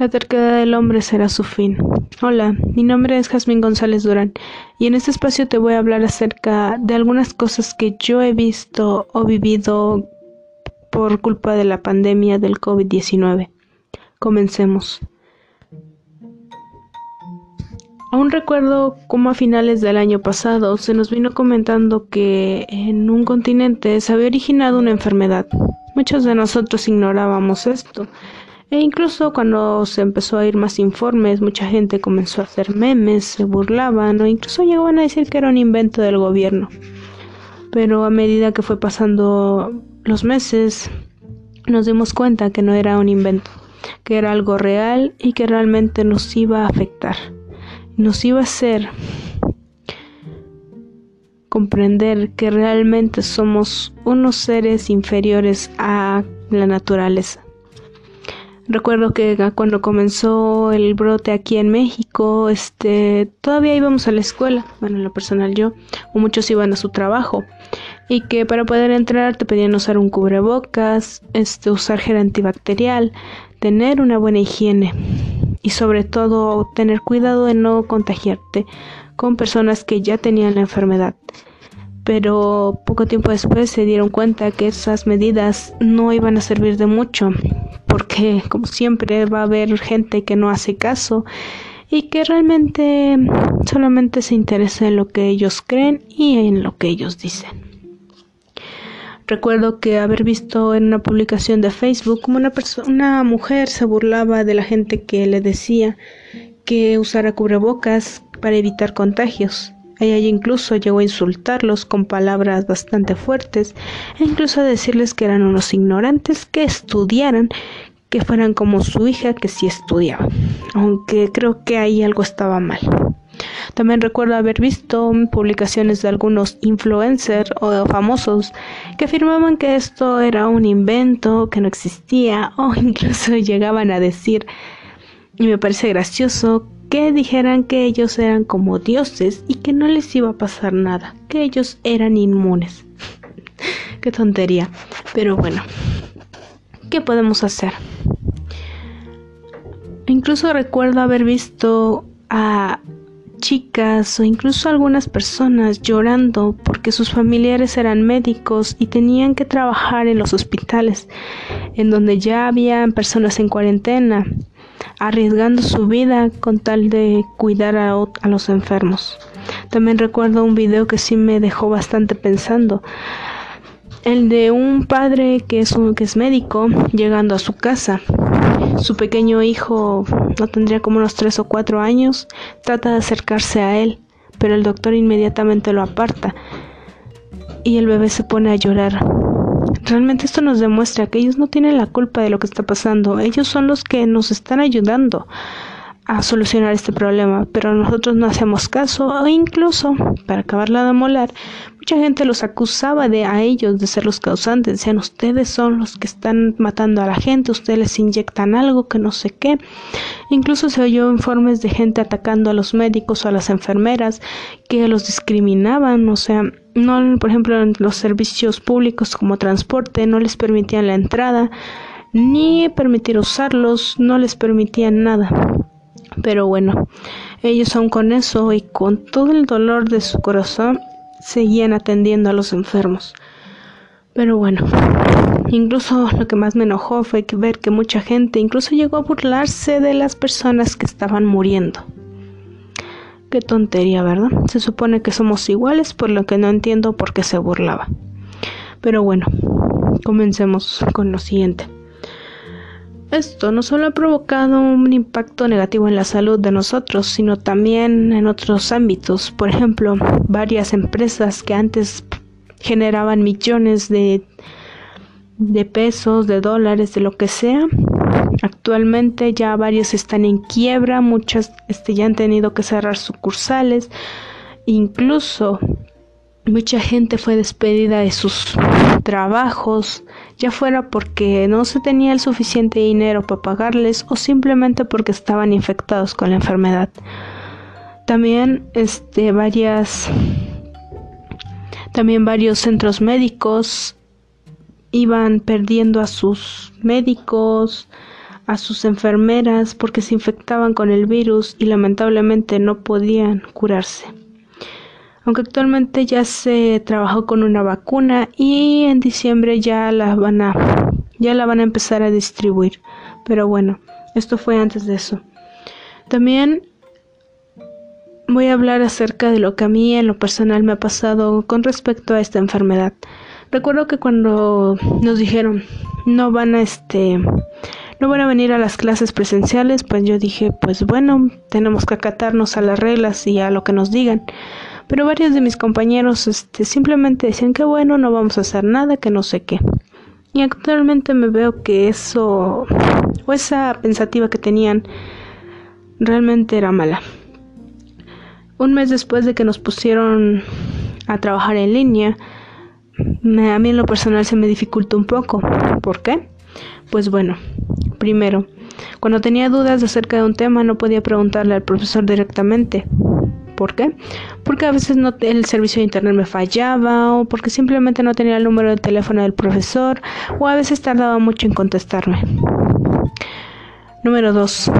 La terquedad del hombre será su fin. Hola, mi nombre es Jazmín González Durán y en este espacio te voy a hablar acerca de algunas cosas que yo he visto o vivido por culpa de la pandemia del COVID-19. Comencemos. Aún recuerdo cómo a finales del año pasado se nos vino comentando que en un continente se había originado una enfermedad. Muchos de nosotros ignorábamos esto e incluso cuando se empezó a ir más informes, mucha gente comenzó a hacer memes, se burlaban o incluso llegaban a decir que era un invento del gobierno. Pero a medida que fue pasando los meses, nos dimos cuenta que no era un invento, que era algo real y que realmente nos iba a afectar. Nos iba a hacer comprender que realmente somos unos seres inferiores a la naturaleza. Recuerdo que cuando comenzó el brote aquí en México, este, todavía íbamos a la escuela, bueno, en lo personal yo, o muchos iban a su trabajo, y que para poder entrar te pedían usar un cubrebocas, este, usar gel antibacterial, tener una buena higiene y sobre todo tener cuidado de no contagiarte con personas que ya tenían la enfermedad pero poco tiempo después se dieron cuenta que esas medidas no iban a servir de mucho, porque como siempre va a haber gente que no hace caso y que realmente solamente se interesa en lo que ellos creen y en lo que ellos dicen. Recuerdo que haber visto en una publicación de Facebook como una, una mujer se burlaba de la gente que le decía que usara cubrebocas para evitar contagios ella incluso llegó a insultarlos con palabras bastante fuertes e incluso a decirles que eran unos ignorantes que estudiaran, que fueran como su hija que sí estudiaba, aunque creo que ahí algo estaba mal. También recuerdo haber visto publicaciones de algunos influencers o famosos que afirmaban que esto era un invento, que no existía, o incluso llegaban a decir, y me parece gracioso, que dijeran que ellos eran como dioses y que no les iba a pasar nada, que ellos eran inmunes. Qué tontería. Pero bueno, ¿qué podemos hacer? Incluso recuerdo haber visto a chicas o incluso algunas personas llorando porque sus familiares eran médicos y tenían que trabajar en los hospitales en donde ya habían personas en cuarentena arriesgando su vida con tal de cuidar a, los enfermos. También recuerdo un video que sí me dejó bastante pensando. El de un padre que es, un, que es médico llegando a su casa. Su pequeño hijo no tendría como unos tres o cuatro años. Trata de acercarse a él, pero el doctor inmediatamente lo aparta y el bebé se pone a llorar. Realmente esto nos demuestra que ellos no tienen la culpa de lo que está pasando, ellos son los que nos están ayudando a solucionar este problema, pero nosotros no hacemos caso. E incluso, para acabarla de molar, mucha gente los acusaba de a ellos de ser los causantes, decían ustedes son los que están matando a la gente, ustedes les inyectan algo que no sé qué. Incluso se oyó informes de gente atacando a los médicos o a las enfermeras que los discriminaban, o sea, no, por ejemplo, los servicios públicos como transporte no les permitían la entrada, ni permitir usarlos, no les permitían nada. Pero bueno, ellos aún con eso y con todo el dolor de su corazón seguían atendiendo a los enfermos. Pero bueno, incluso lo que más me enojó fue ver que mucha gente incluso llegó a burlarse de las personas que estaban muriendo. Qué tontería, ¿verdad? Se supone que somos iguales, por lo que no entiendo por qué se burlaba. Pero bueno, comencemos con lo siguiente. Esto no solo ha provocado un impacto negativo en la salud de nosotros, sino también en otros ámbitos. Por ejemplo, varias empresas que antes generaban millones de, de pesos, de dólares, de lo que sea, Actualmente ya varios están en quiebra, muchas este, ya han tenido que cerrar sucursales, incluso mucha gente fue despedida de sus trabajos, ya fuera porque no se tenía el suficiente dinero para pagarles o simplemente porque estaban infectados con la enfermedad. También este varias también varios centros médicos iban perdiendo a sus médicos, a sus enfermeras porque se infectaban con el virus y lamentablemente no podían curarse. Aunque actualmente ya se trabajó con una vacuna y en diciembre ya la van a ya la van a empezar a distribuir. Pero bueno, esto fue antes de eso. También voy a hablar acerca de lo que a mí en lo personal me ha pasado con respecto a esta enfermedad. Recuerdo que cuando nos dijeron no van a este no van a venir a las clases presenciales, pues yo dije, pues bueno, tenemos que acatarnos a las reglas y a lo que nos digan. Pero varios de mis compañeros este, simplemente decían que bueno, no vamos a hacer nada, que no sé qué. Y actualmente me veo que eso o esa pensativa que tenían realmente era mala. Un mes después de que nos pusieron a trabajar en línea, a mí en lo personal se me dificultó un poco. ¿Por qué? Pues bueno, primero, cuando tenía dudas acerca de un tema no podía preguntarle al profesor directamente. ¿Por qué? Porque a veces no, el servicio de internet me fallaba o porque simplemente no tenía el número de teléfono del profesor o a veces tardaba mucho en contestarme. Número 2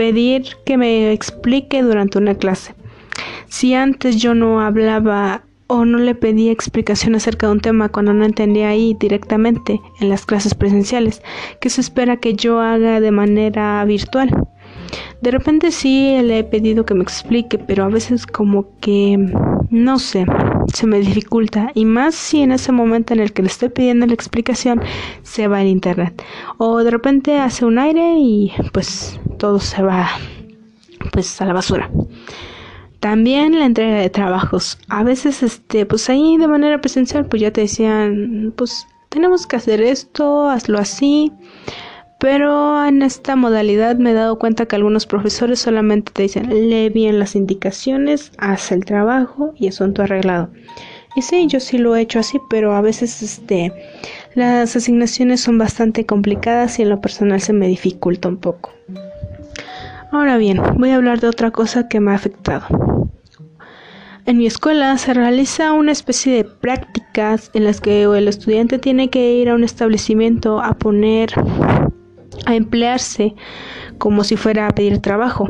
pedir que me explique durante una clase. Si antes yo no hablaba o no le pedía explicación acerca de un tema cuando no entendía ahí directamente en las clases presenciales, ¿qué se espera que yo haga de manera virtual? De repente sí le he pedido que me explique, pero a veces como que no sé, se me dificulta y más si en ese momento en el que le estoy pidiendo la explicación se va el internet o de repente hace un aire y pues todo se va pues a la basura. También la entrega de trabajos. A veces este pues ahí de manera presencial pues ya te decían pues tenemos que hacer esto, hazlo así. Pero en esta modalidad me he dado cuenta que algunos profesores solamente te dicen lee bien las indicaciones, haz el trabajo y asunto arreglado. Y sí, yo sí lo he hecho así, pero a veces este las asignaciones son bastante complicadas y en lo personal se me dificulta un poco. Ahora bien, voy a hablar de otra cosa que me ha afectado. En mi escuela se realiza una especie de prácticas en las que el estudiante tiene que ir a un establecimiento a poner a emplearse como si fuera a pedir trabajo.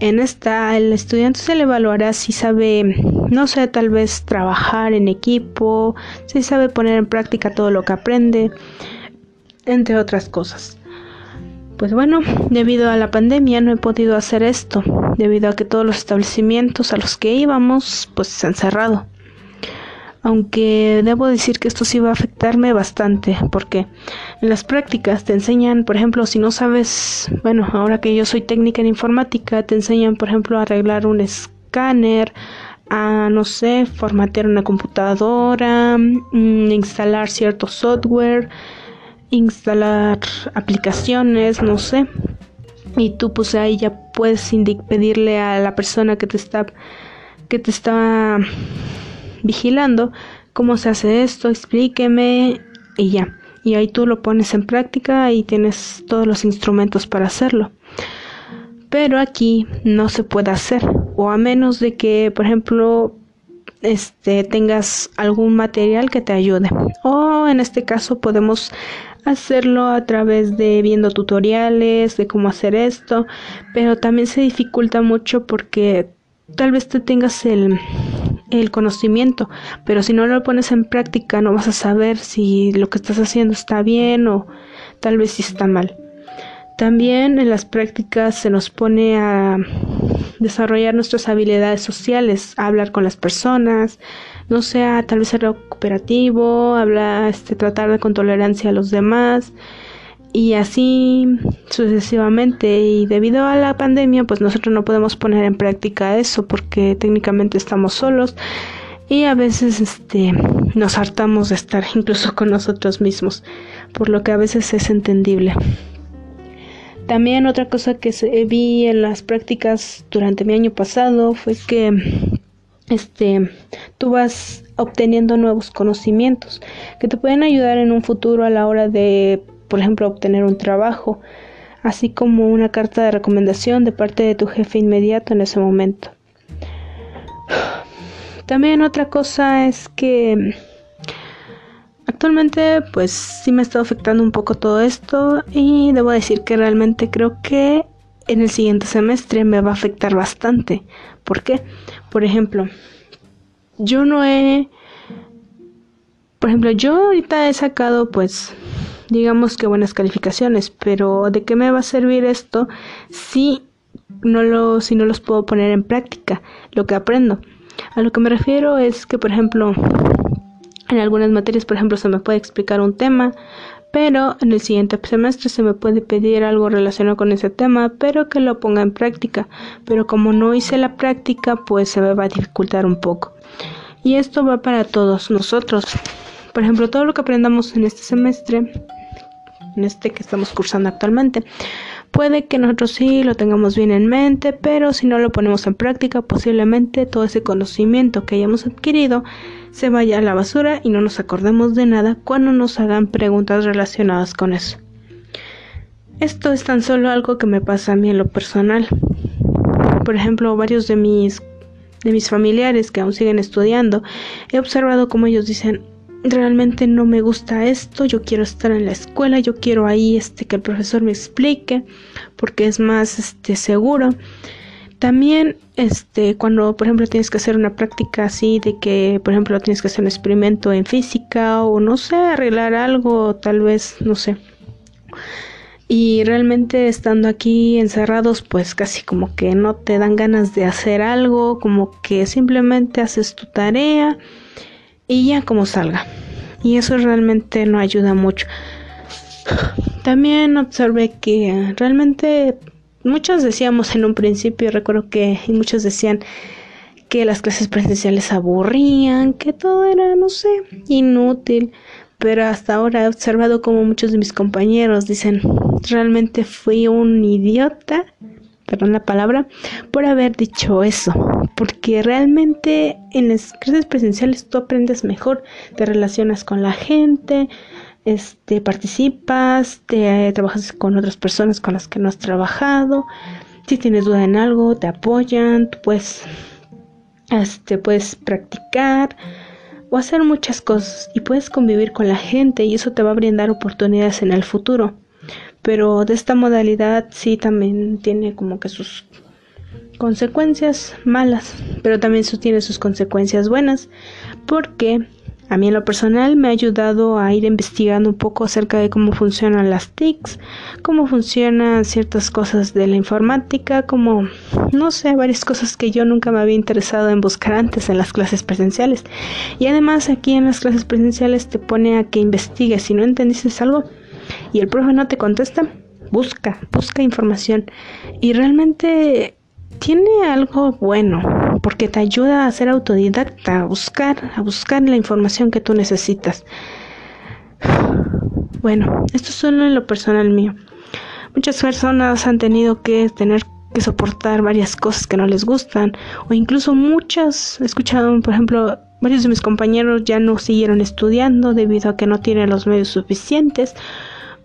En esta, el estudiante se le evaluará si sabe, no sé, tal vez trabajar en equipo, si sabe poner en práctica todo lo que aprende, entre otras cosas. Pues bueno, debido a la pandemia no he podido hacer esto, debido a que todos los establecimientos a los que íbamos pues se han cerrado. Aunque debo decir que esto sí va a afectarme bastante, porque en las prácticas te enseñan, por ejemplo, si no sabes, bueno, ahora que yo soy técnica en informática, te enseñan, por ejemplo, a arreglar un escáner, a, no sé, formatear una computadora, mm, instalar cierto software, instalar aplicaciones, no sé. Y tú pues ahí ya puedes pedirle a la persona que te está que te está vigilando cómo se hace esto, explíqueme y ya. Y ahí tú lo pones en práctica y tienes todos los instrumentos para hacerlo. Pero aquí no se puede hacer, o a menos de que, por ejemplo, este tengas algún material que te ayude. O en este caso podemos hacerlo a través de viendo tutoriales de cómo hacer esto, pero también se dificulta mucho porque tal vez tú tengas el el conocimiento, pero si no lo pones en práctica no vas a saber si lo que estás haciendo está bien o tal vez si está mal. También en las prácticas se nos pone a desarrollar nuestras habilidades sociales, hablar con las personas, no sea tal vez ser cooperativo, hablar, este, tratar con tolerancia a los demás y así sucesivamente. Y debido a la pandemia pues nosotros no podemos poner en práctica eso porque técnicamente estamos solos y a veces este nos hartamos de estar incluso con nosotros mismos por lo que a veces es entendible también otra cosa que se, vi en las prácticas durante mi año pasado fue que este tú vas obteniendo nuevos conocimientos que te pueden ayudar en un futuro a la hora de por ejemplo, obtener un trabajo, así como una carta de recomendación de parte de tu jefe inmediato en ese momento. También otra cosa es que Actualmente pues sí me está afectando un poco todo esto y debo decir que realmente creo que en el siguiente semestre me va a afectar bastante. ¿Por qué? Por ejemplo, yo no he... Por ejemplo, yo ahorita he sacado pues digamos que buenas calificaciones, pero ¿de qué me va a servir esto si no lo si no los puedo poner en práctica lo que aprendo? A lo que me refiero es que, por ejemplo, en algunas materias, por ejemplo, se me puede explicar un tema, pero en el siguiente semestre se me puede pedir algo relacionado con ese tema, pero que lo ponga en práctica. Pero como no hice la práctica, pues se me va a dificultar un poco. Y esto va para todos nosotros. Por ejemplo, todo lo que aprendamos en este semestre, en este que estamos cursando actualmente, Puede que nosotros sí lo tengamos bien en mente, pero si no lo ponemos en práctica, posiblemente todo ese conocimiento que hayamos adquirido se vaya a la basura y no nos acordemos de nada cuando nos hagan preguntas relacionadas con eso. Esto es tan solo algo que me pasa a mí en lo personal. Por ejemplo, varios de mis de mis familiares que aún siguen estudiando, he observado cómo ellos dicen, realmente no me gusta esto, yo quiero estar en la escuela, yo quiero ahí este que el profesor me explique porque es más este seguro. También este cuando por ejemplo tienes que hacer una práctica así de que por ejemplo tienes que hacer un experimento en física o no sé, arreglar algo, tal vez, no sé. Y realmente estando aquí encerrados, pues casi como que no te dan ganas de hacer algo, como que simplemente haces tu tarea y ya como salga. Y eso realmente no ayuda mucho. También observé que realmente muchos decíamos en un principio, recuerdo que muchos decían que las clases presenciales aburrían, que todo era, no sé, inútil. Pero hasta ahora he observado como muchos de mis compañeros dicen, realmente fui un idiota perdón la palabra, por haber dicho eso, porque realmente en las clases presenciales tú aprendes mejor, te relacionas con la gente, este, participas, te trabajas con otras personas con las que no has trabajado, si tienes duda en algo, te apoyan, tú puedes, este, puedes practicar o hacer muchas cosas y puedes convivir con la gente y eso te va a brindar oportunidades en el futuro. Pero de esta modalidad sí también tiene como que sus consecuencias malas, pero también tiene sus consecuencias buenas, porque a mí en lo personal me ha ayudado a ir investigando un poco acerca de cómo funcionan las TICs, cómo funcionan ciertas cosas de la informática, como, no sé, varias cosas que yo nunca me había interesado en buscar antes en las clases presenciales. Y además aquí en las clases presenciales te pone a que investigues, si no entendiste algo, y el profe no te contesta, busca, busca información. Y realmente tiene algo bueno, porque te ayuda a ser autodidacta, a buscar, a buscar la información que tú necesitas. Bueno, esto es solo en lo personal mío. Muchas personas han tenido que tener que soportar varias cosas que no les gustan, o incluso muchas, he escuchado, por ejemplo, varios de mis compañeros ya no siguieron estudiando debido a que no tienen los medios suficientes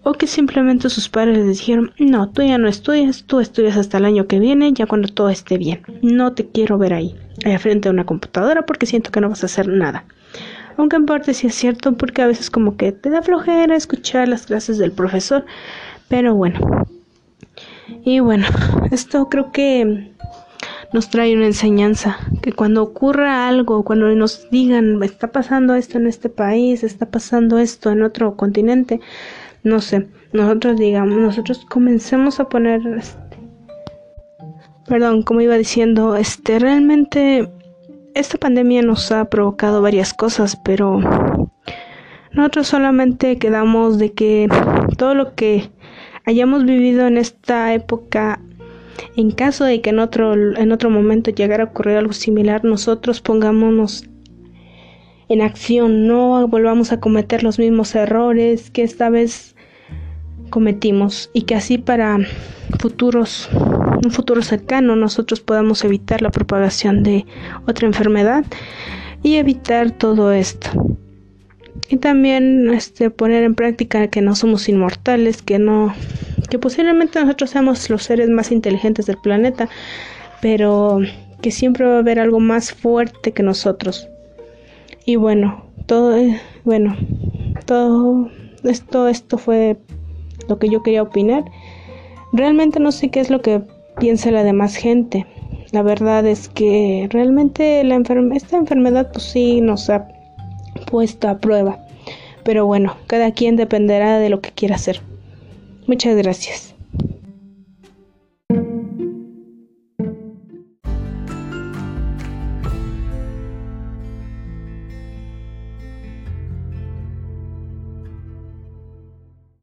o que simplemente sus padres les dijeron, no, tú ya no estudias, tú estudias hasta el año que viene, ya cuando todo esté bien. No te quiero ver ahí, allá frente a una computadora porque siento que no vas a hacer nada. Aunque en parte sí es cierto porque a veces como que te da flojera escuchar las clases del profesor, pero bueno. Y bueno, esto creo que nos trae una enseñanza, que cuando ocurra algo, cuando nos digan, está pasando esto en este país, está pasando esto en otro continente, no sé, nosotros digamos, nosotros comencemos a poner, este, perdón, como iba diciendo, este, realmente esta pandemia nos ha provocado varias cosas, pero nosotros solamente quedamos de que todo lo que hayamos vivido en esta época en caso de que en otro, en otro momento llegara a ocurrir algo similar, nosotros pongámonos en acción, no volvamos a cometer los mismos errores que esta vez cometimos y que así para futuros un futuro cercano nosotros podamos evitar la propagación de otra enfermedad y evitar todo esto. Y también este poner en práctica que no somos inmortales, que no que posiblemente nosotros seamos los seres más inteligentes del planeta, pero que siempre va a haber algo más fuerte que nosotros. Y bueno, todo bueno, todo esto, esto fue lo que yo quería opinar. Realmente no sé qué es lo que piensa la demás gente. La verdad es que realmente la esta enfermedad pues sí nos ha puesto a prueba. Pero bueno, cada quien dependerá de lo que quiera hacer. Muchas gracias.